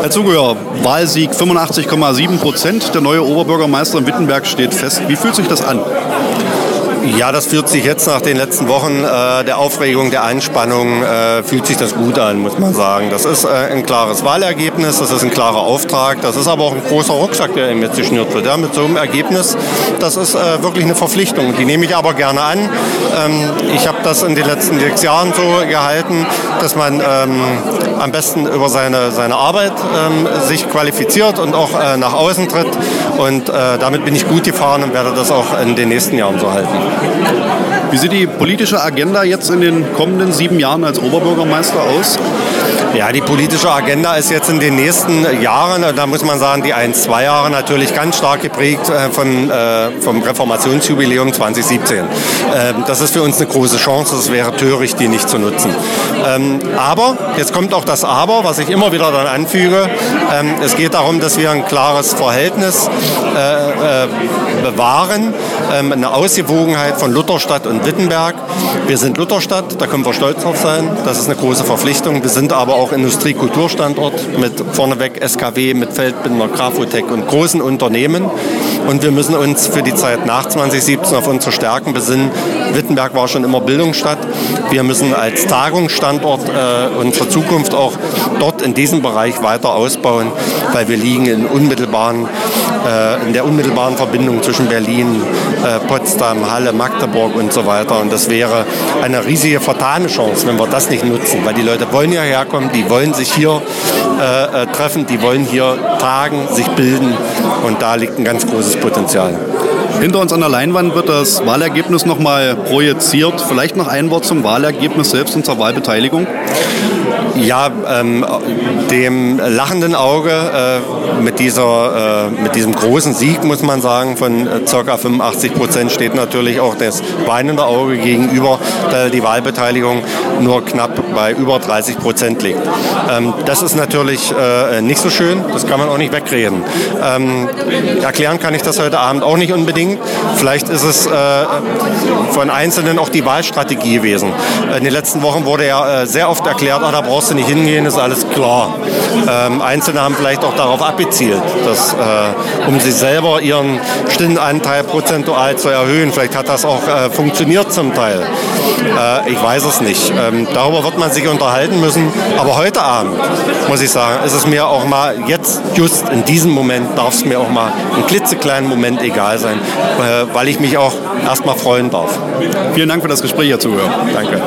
Herr Zugehör, Wahlsieg 85,7 Prozent. Der neue Oberbürgermeister in Wittenberg steht fest. Wie fühlt sich das an? Ja, das fühlt sich jetzt nach den letzten Wochen äh, der Aufregung, der Anspannung, äh, fühlt sich das gut an, muss man sagen. Das ist äh, ein klares Wahlergebnis, das ist ein klarer Auftrag, das ist aber auch ein großer Rucksack, der ihm jetzt geschnürt wird. Ja, mit so einem Ergebnis, das ist äh, wirklich eine Verpflichtung. Die nehme ich aber gerne an. Ähm, ich habe das in den letzten sechs Jahren so gehalten, dass man ähm, am besten über seine, seine Arbeit ähm, sich qualifiziert und auch äh, nach außen tritt. Und äh, damit bin ich gut gefahren und werde das auch in den nächsten Jahren so halten. Wie sieht die politische Agenda jetzt in den kommenden sieben Jahren als Oberbürgermeister aus? Ja, die politische Agenda ist jetzt in den nächsten Jahren, da muss man sagen, die ein, zwei Jahre natürlich ganz stark geprägt äh, von, äh, vom Reformationsjubiläum 2017. Ähm, das ist für uns eine große Chance, es wäre töricht, die nicht zu nutzen. Ähm, aber, jetzt kommt auch das Aber, was ich immer wieder dann anfüge, ähm, es geht darum, dass wir ein klares Verhältnis äh, bewahren, eine Ausgewogenheit von Lutherstadt und Wittenberg. Wir sind Lutherstadt, da können wir stolz drauf sein, das ist eine große Verpflichtung. Wir sind aber auch Industrie-Kulturstandort mit vorneweg SKW, mit Feldbinder, Grafotec und großen Unternehmen. Und wir müssen uns für die Zeit nach 2017 auf unsere Stärken besinnen. Wittenberg war schon immer Bildungsstadt. Wir müssen als Tagungsstandort äh, unsere Zukunft auch dort in diesem Bereich weiter ausbauen, weil wir liegen in, unmittelbaren, äh, in der unmittelbaren Verbindung zwischen Berlin, äh, Potsdam, Halle, Magdeburg und so weiter. Und das wäre eine riesige vertane Chance, wenn wir das nicht nutzen, weil die Leute wollen ja herkommen, die wollen sich hier äh, äh, treffen, die wollen hier tagen, sich bilden und da liegt ein ganz großes Potenzial. Hinter uns an der Leinwand wird das Wahlergebnis nochmal projiziert. Vielleicht noch ein Wort zum Wahlergebnis selbst und zur Wahlbeteiligung. Ja, ähm, dem lachenden Auge äh, mit, dieser, äh, mit diesem großen Sieg, muss man sagen, von äh, ca. 85 Prozent steht natürlich auch das weinende Auge gegenüber, da die Wahlbeteiligung nur knapp bei über 30 Prozent liegt. Ähm, das ist natürlich äh, nicht so schön, das kann man auch nicht wegreden. Ähm, erklären kann ich das heute Abend auch nicht unbedingt. Vielleicht ist es äh, von Einzelnen auch die Wahlstrategie gewesen. In den letzten Wochen wurde ja äh, sehr oft erklärt, ah, da brauchst du nicht hingehen, ist alles klar. Ähm, Einzelne haben vielleicht auch darauf abgezielt, dass, äh, um sich selber ihren Stimmenanteil prozentual zu erhöhen. Vielleicht hat das auch äh, funktioniert zum Teil. Äh, ich weiß es nicht. Ähm, darüber wird man sich unterhalten müssen. Aber heute Abend, muss ich sagen, ist es mir auch mal jetzt, just in diesem Moment, darf es mir auch mal einen klitzekleinen Moment egal sein, weil ich mich auch erst mal freuen darf. Vielen Dank für das Gespräch, Herr Zuhörer. Danke.